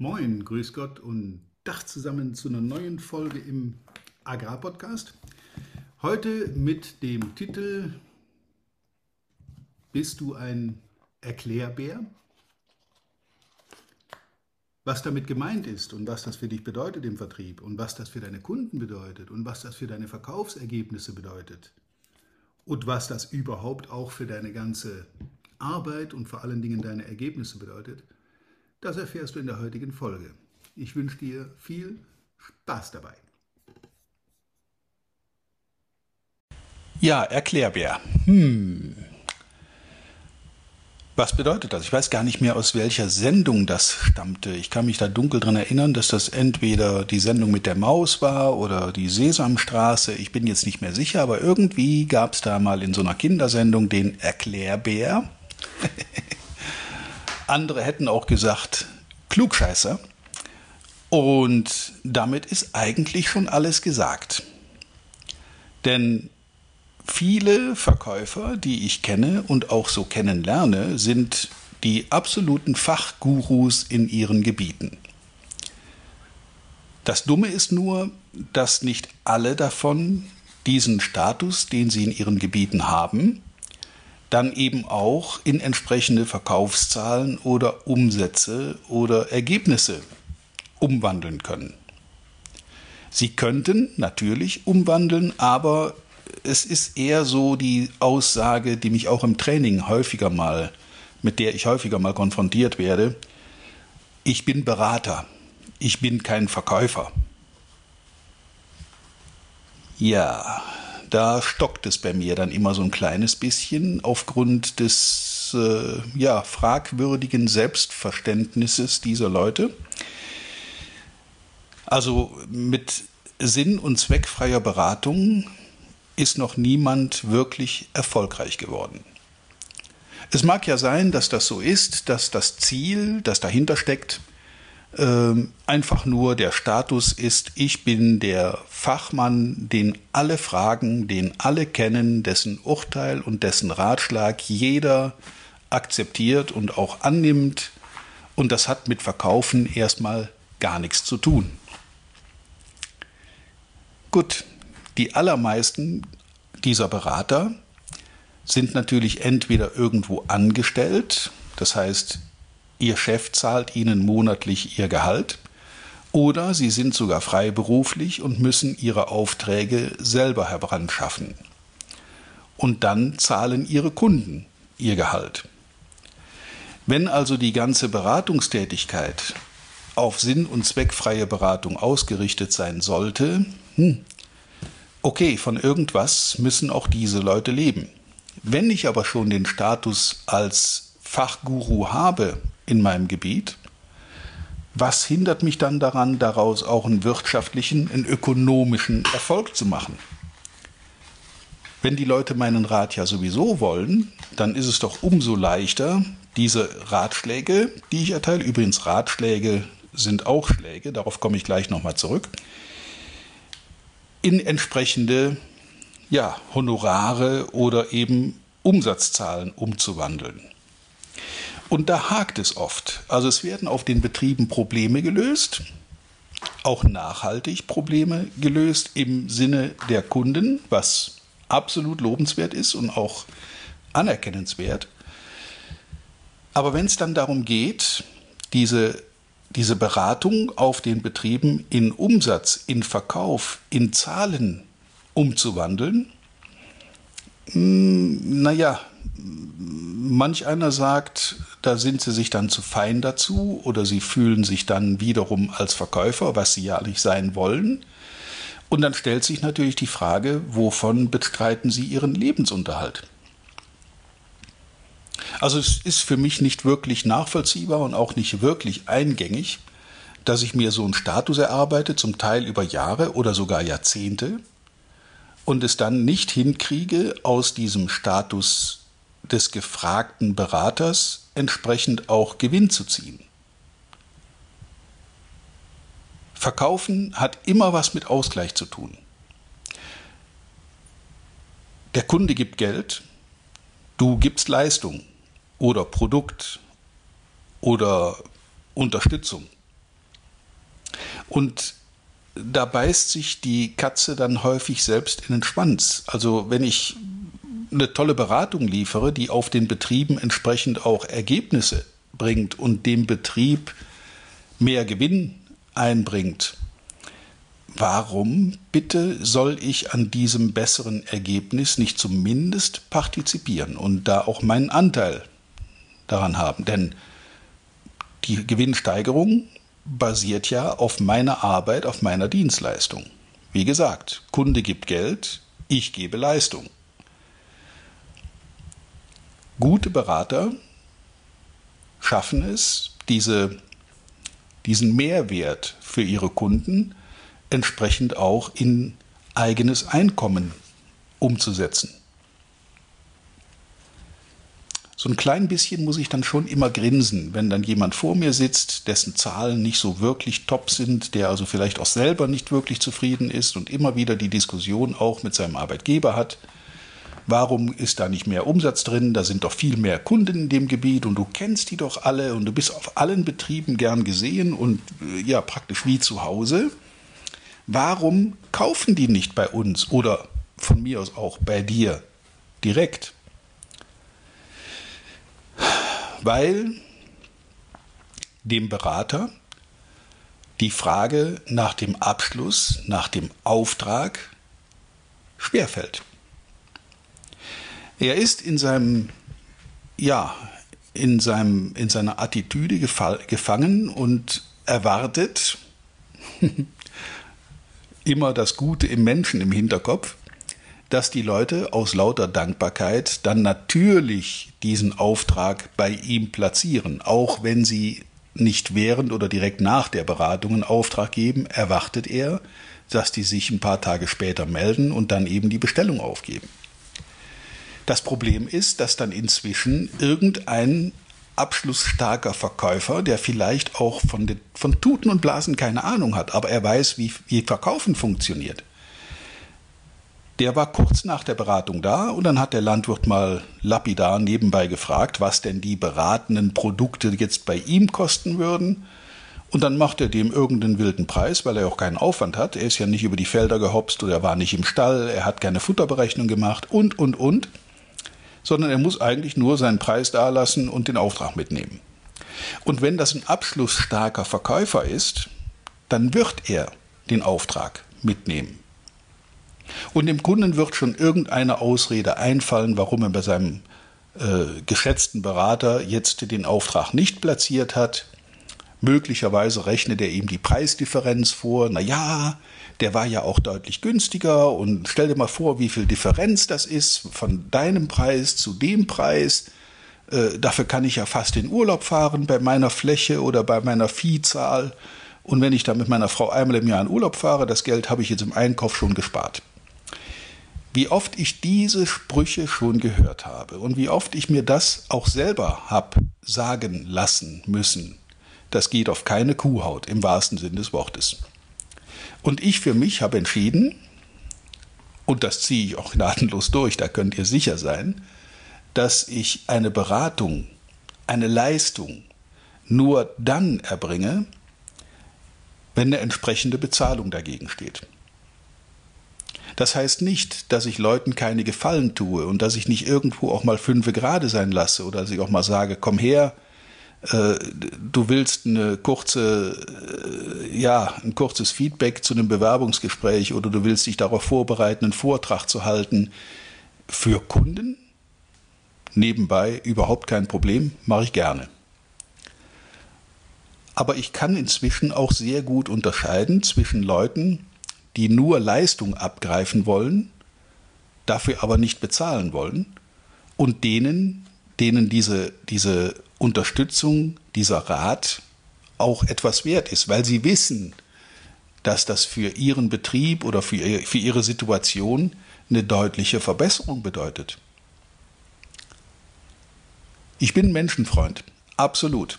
Moin, grüß Gott und Dach zusammen zu einer neuen Folge im Agrarpodcast. Heute mit dem Titel Bist du ein Erklärbär? Was damit gemeint ist und was das für dich bedeutet im Vertrieb und was das für deine Kunden bedeutet und was das für deine Verkaufsergebnisse bedeutet und was das überhaupt auch für deine ganze Arbeit und vor allen Dingen deine Ergebnisse bedeutet, das erfährst du in der heutigen Folge. Ich wünsche dir viel Spaß dabei. Ja, Erklärbär. Hm. Was bedeutet das? Ich weiß gar nicht mehr, aus welcher Sendung das stammte. Ich kann mich da dunkel dran erinnern, dass das entweder die Sendung mit der Maus war oder die Sesamstraße. Ich bin jetzt nicht mehr sicher, aber irgendwie gab es da mal in so einer Kindersendung den Erklärbär. Andere hätten auch gesagt, Klugscheißer. Und damit ist eigentlich schon alles gesagt. Denn viele Verkäufer, die ich kenne und auch so kennenlerne, sind die absoluten Fachgurus in ihren Gebieten. Das Dumme ist nur, dass nicht alle davon diesen Status, den sie in ihren Gebieten haben, dann eben auch in entsprechende Verkaufszahlen oder Umsätze oder Ergebnisse umwandeln können. Sie könnten natürlich umwandeln, aber es ist eher so die Aussage, die mich auch im Training häufiger mal, mit der ich häufiger mal konfrontiert werde. Ich bin Berater, ich bin kein Verkäufer. Ja, da stockt es bei mir dann immer so ein kleines bisschen aufgrund des äh, ja, fragwürdigen Selbstverständnisses dieser Leute. Also mit sinn- und zweckfreier Beratung ist noch niemand wirklich erfolgreich geworden. Es mag ja sein, dass das so ist, dass das Ziel, das dahinter steckt, ähm, einfach nur der Status ist, ich bin der Fachmann, den alle fragen, den alle kennen, dessen Urteil und dessen Ratschlag jeder akzeptiert und auch annimmt. Und das hat mit Verkaufen erstmal gar nichts zu tun. Gut, die allermeisten dieser Berater sind natürlich entweder irgendwo angestellt, das heißt Ihr Chef zahlt Ihnen monatlich Ihr Gehalt oder Sie sind sogar freiberuflich und müssen Ihre Aufträge selber heranschaffen. Und dann zahlen Ihre Kunden Ihr Gehalt. Wenn also die ganze Beratungstätigkeit auf sinn- und zweckfreie Beratung ausgerichtet sein sollte, hm, okay, von irgendwas müssen auch diese Leute leben. Wenn ich aber schon den Status als Fachguru habe in meinem Gebiet. Was hindert mich dann daran, daraus auch einen wirtschaftlichen, einen ökonomischen Erfolg zu machen? Wenn die Leute meinen Rat ja sowieso wollen, dann ist es doch umso leichter, diese Ratschläge, die ich erteile, übrigens Ratschläge sind auch Schläge, darauf komme ich gleich nochmal zurück, in entsprechende ja, Honorare oder eben Umsatzzahlen umzuwandeln. Und da hakt es oft. Also es werden auf den Betrieben Probleme gelöst, auch nachhaltig Probleme gelöst im Sinne der Kunden, was absolut lobenswert ist und auch anerkennenswert. Aber wenn es dann darum geht, diese, diese Beratung auf den Betrieben in Umsatz, in Verkauf, in Zahlen umzuwandeln, hm, naja, manch einer sagt, da sind sie sich dann zu fein dazu oder sie fühlen sich dann wiederum als Verkäufer, was sie ja nicht sein wollen. Und dann stellt sich natürlich die Frage, wovon bestreiten sie ihren Lebensunterhalt? Also es ist für mich nicht wirklich nachvollziehbar und auch nicht wirklich eingängig, dass ich mir so einen Status erarbeite, zum Teil über Jahre oder sogar Jahrzehnte, und es dann nicht hinkriege, aus diesem Status des gefragten Beraters entsprechend auch Gewinn zu ziehen. Verkaufen hat immer was mit Ausgleich zu tun. Der Kunde gibt Geld, du gibst Leistung oder Produkt oder Unterstützung Und da beißt sich die Katze dann häufig selbst in den Schwanz. Also wenn ich eine tolle Beratung liefere, die auf den Betrieben entsprechend auch Ergebnisse bringt und dem Betrieb mehr Gewinn einbringt, warum bitte soll ich an diesem besseren Ergebnis nicht zumindest partizipieren und da auch meinen Anteil daran haben? Denn die Gewinnsteigerung basiert ja auf meiner Arbeit, auf meiner Dienstleistung. Wie gesagt, Kunde gibt Geld, ich gebe Leistung. Gute Berater schaffen es, diese, diesen Mehrwert für ihre Kunden entsprechend auch in eigenes Einkommen umzusetzen. So ein klein bisschen muss ich dann schon immer grinsen, wenn dann jemand vor mir sitzt, dessen Zahlen nicht so wirklich top sind, der also vielleicht auch selber nicht wirklich zufrieden ist und immer wieder die Diskussion auch mit seinem Arbeitgeber hat. Warum ist da nicht mehr Umsatz drin? Da sind doch viel mehr Kunden in dem Gebiet und du kennst die doch alle und du bist auf allen Betrieben gern gesehen und äh, ja, praktisch wie zu Hause. Warum kaufen die nicht bei uns oder von mir aus auch bei dir direkt? weil dem Berater die Frage nach dem Abschluss, nach dem Auftrag schwerfällt. Er ist in seinem, ja, in, seinem, in seiner Attitüde gefangen und erwartet immer das Gute im Menschen im Hinterkopf dass die Leute aus lauter Dankbarkeit dann natürlich diesen Auftrag bei ihm platzieren, auch wenn sie nicht während oder direkt nach der Beratung einen Auftrag geben, erwartet er, dass die sich ein paar Tage später melden und dann eben die Bestellung aufgeben. Das Problem ist, dass dann inzwischen irgendein abschlussstarker Verkäufer, der vielleicht auch von, den, von Tuten und Blasen keine Ahnung hat, aber er weiß, wie, wie Verkaufen funktioniert, der war kurz nach der Beratung da und dann hat der Landwirt mal lapidar nebenbei gefragt, was denn die beratenden Produkte jetzt bei ihm kosten würden. Und dann macht er dem irgendeinen wilden Preis, weil er auch keinen Aufwand hat. Er ist ja nicht über die Felder gehopst oder er war nicht im Stall, er hat keine Futterberechnung gemacht und, und, und. Sondern er muss eigentlich nur seinen Preis dalassen und den Auftrag mitnehmen. Und wenn das ein abschlussstarker Verkäufer ist, dann wird er den Auftrag mitnehmen. Und dem Kunden wird schon irgendeine Ausrede einfallen, warum er bei seinem äh, geschätzten Berater jetzt den Auftrag nicht platziert hat. Möglicherweise rechnet er ihm die Preisdifferenz vor. Na ja, der war ja auch deutlich günstiger und stell dir mal vor, wie viel Differenz das ist von deinem Preis zu dem Preis. Äh, dafür kann ich ja fast in Urlaub fahren bei meiner Fläche oder bei meiner Viehzahl. Und wenn ich da mit meiner Frau einmal im Jahr in Urlaub fahre, das Geld habe ich jetzt im Einkauf schon gespart wie oft ich diese Sprüche schon gehört habe und wie oft ich mir das auch selber habe sagen lassen müssen. Das geht auf keine Kuhhaut im wahrsten Sinn des Wortes. Und ich für mich habe entschieden, und das ziehe ich auch gnadenlos durch, da könnt ihr sicher sein, dass ich eine Beratung, eine Leistung nur dann erbringe, wenn eine entsprechende Bezahlung dagegen steht. Das heißt nicht, dass ich Leuten keine Gefallen tue und dass ich nicht irgendwo auch mal fünfe gerade sein lasse oder dass ich auch mal sage, komm her, du willst eine kurze, äh, ja, ein kurzes Feedback zu einem Bewerbungsgespräch oder du willst dich darauf vorbereiten, einen Vortrag zu halten für Kunden. Nebenbei überhaupt kein Problem, mache ich gerne. Aber ich kann inzwischen auch sehr gut unterscheiden zwischen Leuten, die nur Leistung abgreifen wollen, dafür aber nicht bezahlen wollen, und denen, denen diese, diese Unterstützung, dieser Rat auch etwas wert ist, weil sie wissen, dass das für ihren Betrieb oder für, für ihre Situation eine deutliche Verbesserung bedeutet. Ich bin Menschenfreund, absolut.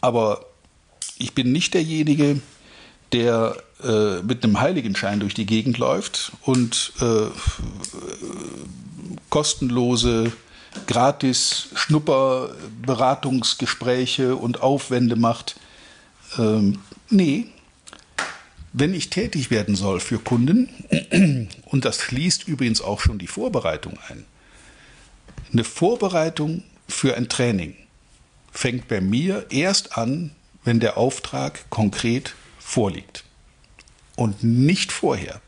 Aber ich bin nicht derjenige, der äh, mit einem Heiligenschein durch die Gegend läuft und äh, kostenlose, gratis Schnupperberatungsgespräche und Aufwände macht. Ähm, nee, Wenn ich tätig werden soll für Kunden, und das schließt übrigens auch schon die Vorbereitung ein, eine Vorbereitung für ein Training fängt bei mir erst an, wenn der Auftrag konkret vorliegt und nicht vorher.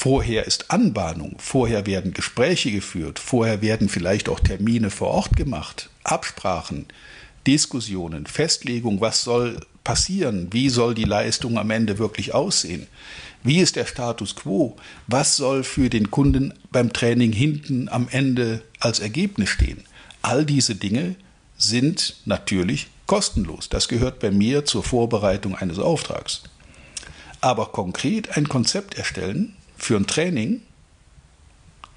Vorher ist Anbahnung, vorher werden Gespräche geführt, vorher werden vielleicht auch Termine vor Ort gemacht, Absprachen, Diskussionen, Festlegung, was soll passieren, wie soll die Leistung am Ende wirklich aussehen, wie ist der Status quo, was soll für den Kunden beim Training hinten am Ende als Ergebnis stehen. All diese Dinge sind natürlich kostenlos. Das gehört bei mir zur Vorbereitung eines Auftrags. Aber konkret ein Konzept erstellen für ein Training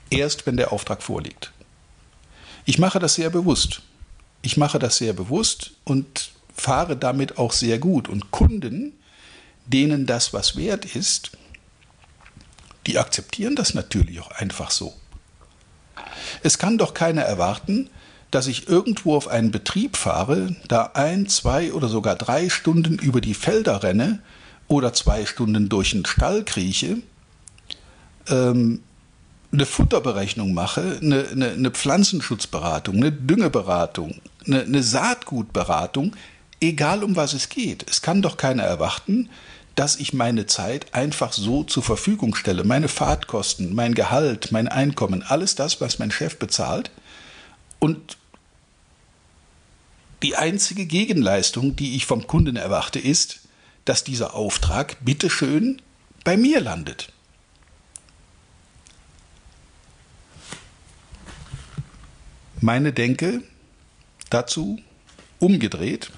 erst, wenn der Auftrag vorliegt. Ich mache das sehr bewusst. Ich mache das sehr bewusst und fahre damit auch sehr gut. Und Kunden, denen das was wert ist, die akzeptieren das natürlich auch einfach so. Es kann doch keiner erwarten, dass ich irgendwo auf einen Betrieb fahre, da ein, zwei oder sogar drei Stunden über die Felder renne oder zwei Stunden durch den Stall krieche, ähm, eine Futterberechnung mache, eine, eine, eine, Pflanzenschutzberatung, eine Düngeberatung, eine, eine Saatgutberatung, egal um was es geht. Es kann doch keiner erwarten, dass ich meine Zeit einfach so zur Verfügung stelle. Meine Fahrtkosten, mein Gehalt, mein Einkommen, alles das, was mein Chef bezahlt. Und die einzige Gegenleistung, die ich vom Kunden erwarte, ist, dass dieser Auftrag bitteschön bei mir landet. Meine Denke dazu umgedreht,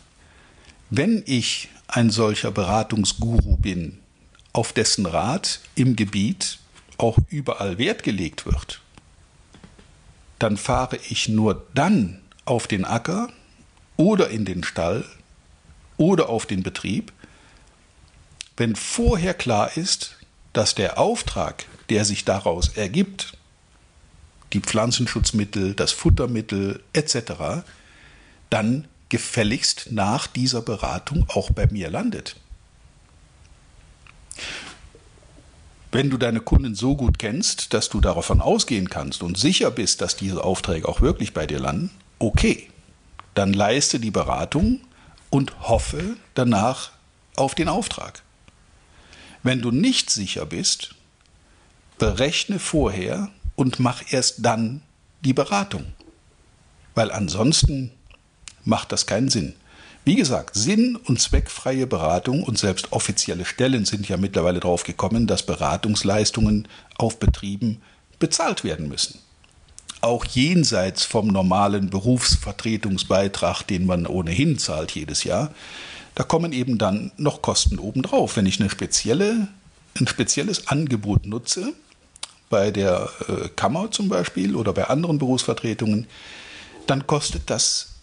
wenn ich ein solcher Beratungsguru bin, auf dessen Rat im Gebiet auch überall Wert gelegt wird, dann fahre ich nur dann auf den Acker oder in den Stall oder auf den Betrieb, wenn vorher klar ist, dass der Auftrag, der sich daraus ergibt, die Pflanzenschutzmittel, das Futtermittel etc., dann gefälligst nach dieser Beratung auch bei mir landet. Wenn du deine Kunden so gut kennst, dass du davon ausgehen kannst und sicher bist, dass diese Aufträge auch wirklich bei dir landen, okay, dann leiste die Beratung und hoffe danach auf den Auftrag. Wenn du nicht sicher bist, berechne vorher und mach erst dann die Beratung. Weil ansonsten macht das keinen Sinn. Wie gesagt, sinn- und zweckfreie Beratung und selbst offizielle Stellen sind ja mittlerweile darauf gekommen, dass Beratungsleistungen auf Betrieben bezahlt werden müssen. Auch jenseits vom normalen Berufsvertretungsbeitrag, den man ohnehin zahlt jedes Jahr, da kommen eben dann noch Kosten obendrauf. Wenn ich eine spezielle, ein spezielles Angebot nutze, bei der äh, Kammer zum Beispiel oder bei anderen Berufsvertretungen, dann kostet das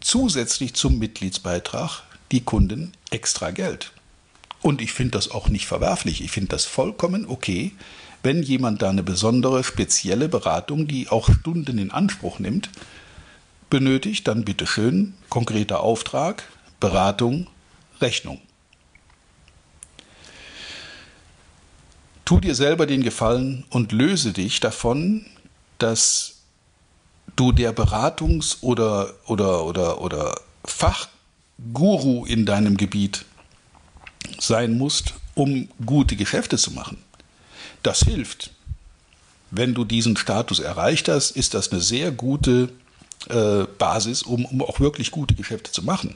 zusätzlich zum Mitgliedsbeitrag die Kunden extra Geld. Und ich finde das auch nicht verwerflich. Ich finde das vollkommen okay, wenn jemand da eine besondere, spezielle Beratung, die auch Stunden in Anspruch nimmt, benötigt, dann bitteschön konkreter Auftrag, Beratung, Rechnung. Tu dir selber den Gefallen und löse dich davon, dass du der Beratungs- oder, oder, oder, oder Fachguru in deinem Gebiet sein musst, um gute Geschäfte zu machen. Das hilft. Wenn du diesen Status erreicht hast, ist das eine sehr gute äh, Basis, um, um auch wirklich gute Geschäfte zu machen.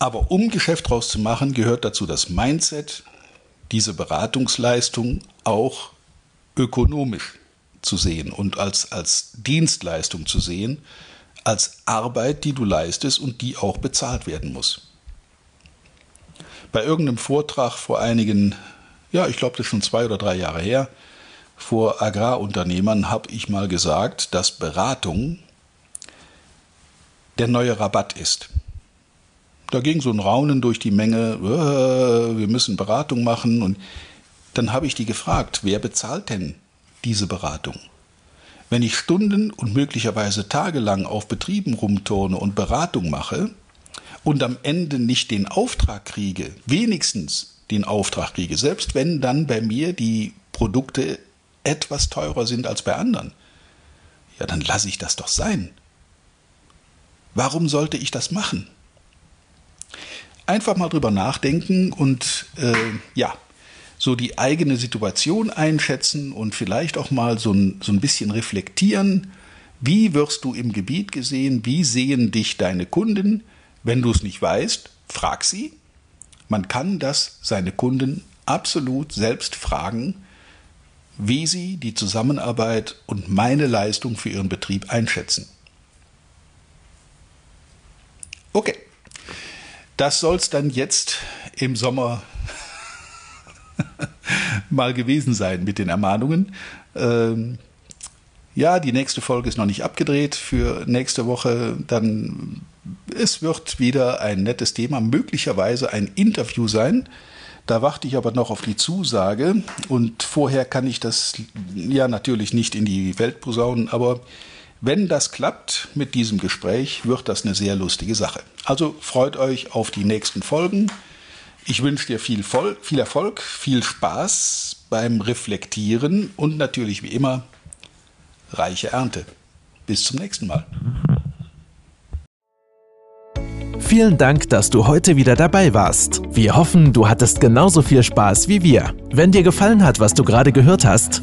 Aber um Geschäft draus zu machen, gehört dazu das Mindset, diese Beratungsleistung auch ökonomisch zu sehen und als, als Dienstleistung zu sehen, als Arbeit, die du leistest und die auch bezahlt werden muss. Bei irgendeinem Vortrag vor einigen, ja, ich glaube, das ist schon zwei oder drei Jahre her, vor Agrarunternehmern habe ich mal gesagt, dass Beratung der neue Rabatt ist. Da ging so ein Raunen durch die Menge, äh, wir müssen Beratung machen. Und dann habe ich die gefragt, wer bezahlt denn diese Beratung? Wenn ich Stunden und möglicherweise tagelang auf Betrieben rumturne und Beratung mache und am Ende nicht den Auftrag kriege, wenigstens den Auftrag kriege, selbst wenn dann bei mir die Produkte etwas teurer sind als bei anderen, ja, dann lasse ich das doch sein. Warum sollte ich das machen? Einfach mal drüber nachdenken und äh, ja, so die eigene Situation einschätzen und vielleicht auch mal so ein, so ein bisschen reflektieren. Wie wirst du im Gebiet gesehen? Wie sehen dich deine Kunden? Wenn du es nicht weißt, frag sie. Man kann das seine Kunden absolut selbst fragen, wie sie die Zusammenarbeit und meine Leistung für ihren Betrieb einschätzen. Okay, das soll es dann jetzt im Sommer mal gewesen sein mit den Ermahnungen. Ähm, ja, die nächste Folge ist noch nicht abgedreht für nächste Woche. Dann es wird wieder ein nettes Thema, möglicherweise ein Interview sein. Da warte ich aber noch auf die Zusage und vorher kann ich das ja natürlich nicht in die Welt posaunen, aber wenn das klappt mit diesem Gespräch, wird das eine sehr lustige Sache. Also freut euch auf die nächsten Folgen. Ich wünsche dir viel, viel Erfolg, viel Spaß beim Reflektieren und natürlich wie immer reiche Ernte. Bis zum nächsten Mal. Vielen Dank, dass du heute wieder dabei warst. Wir hoffen, du hattest genauso viel Spaß wie wir. Wenn dir gefallen hat, was du gerade gehört hast,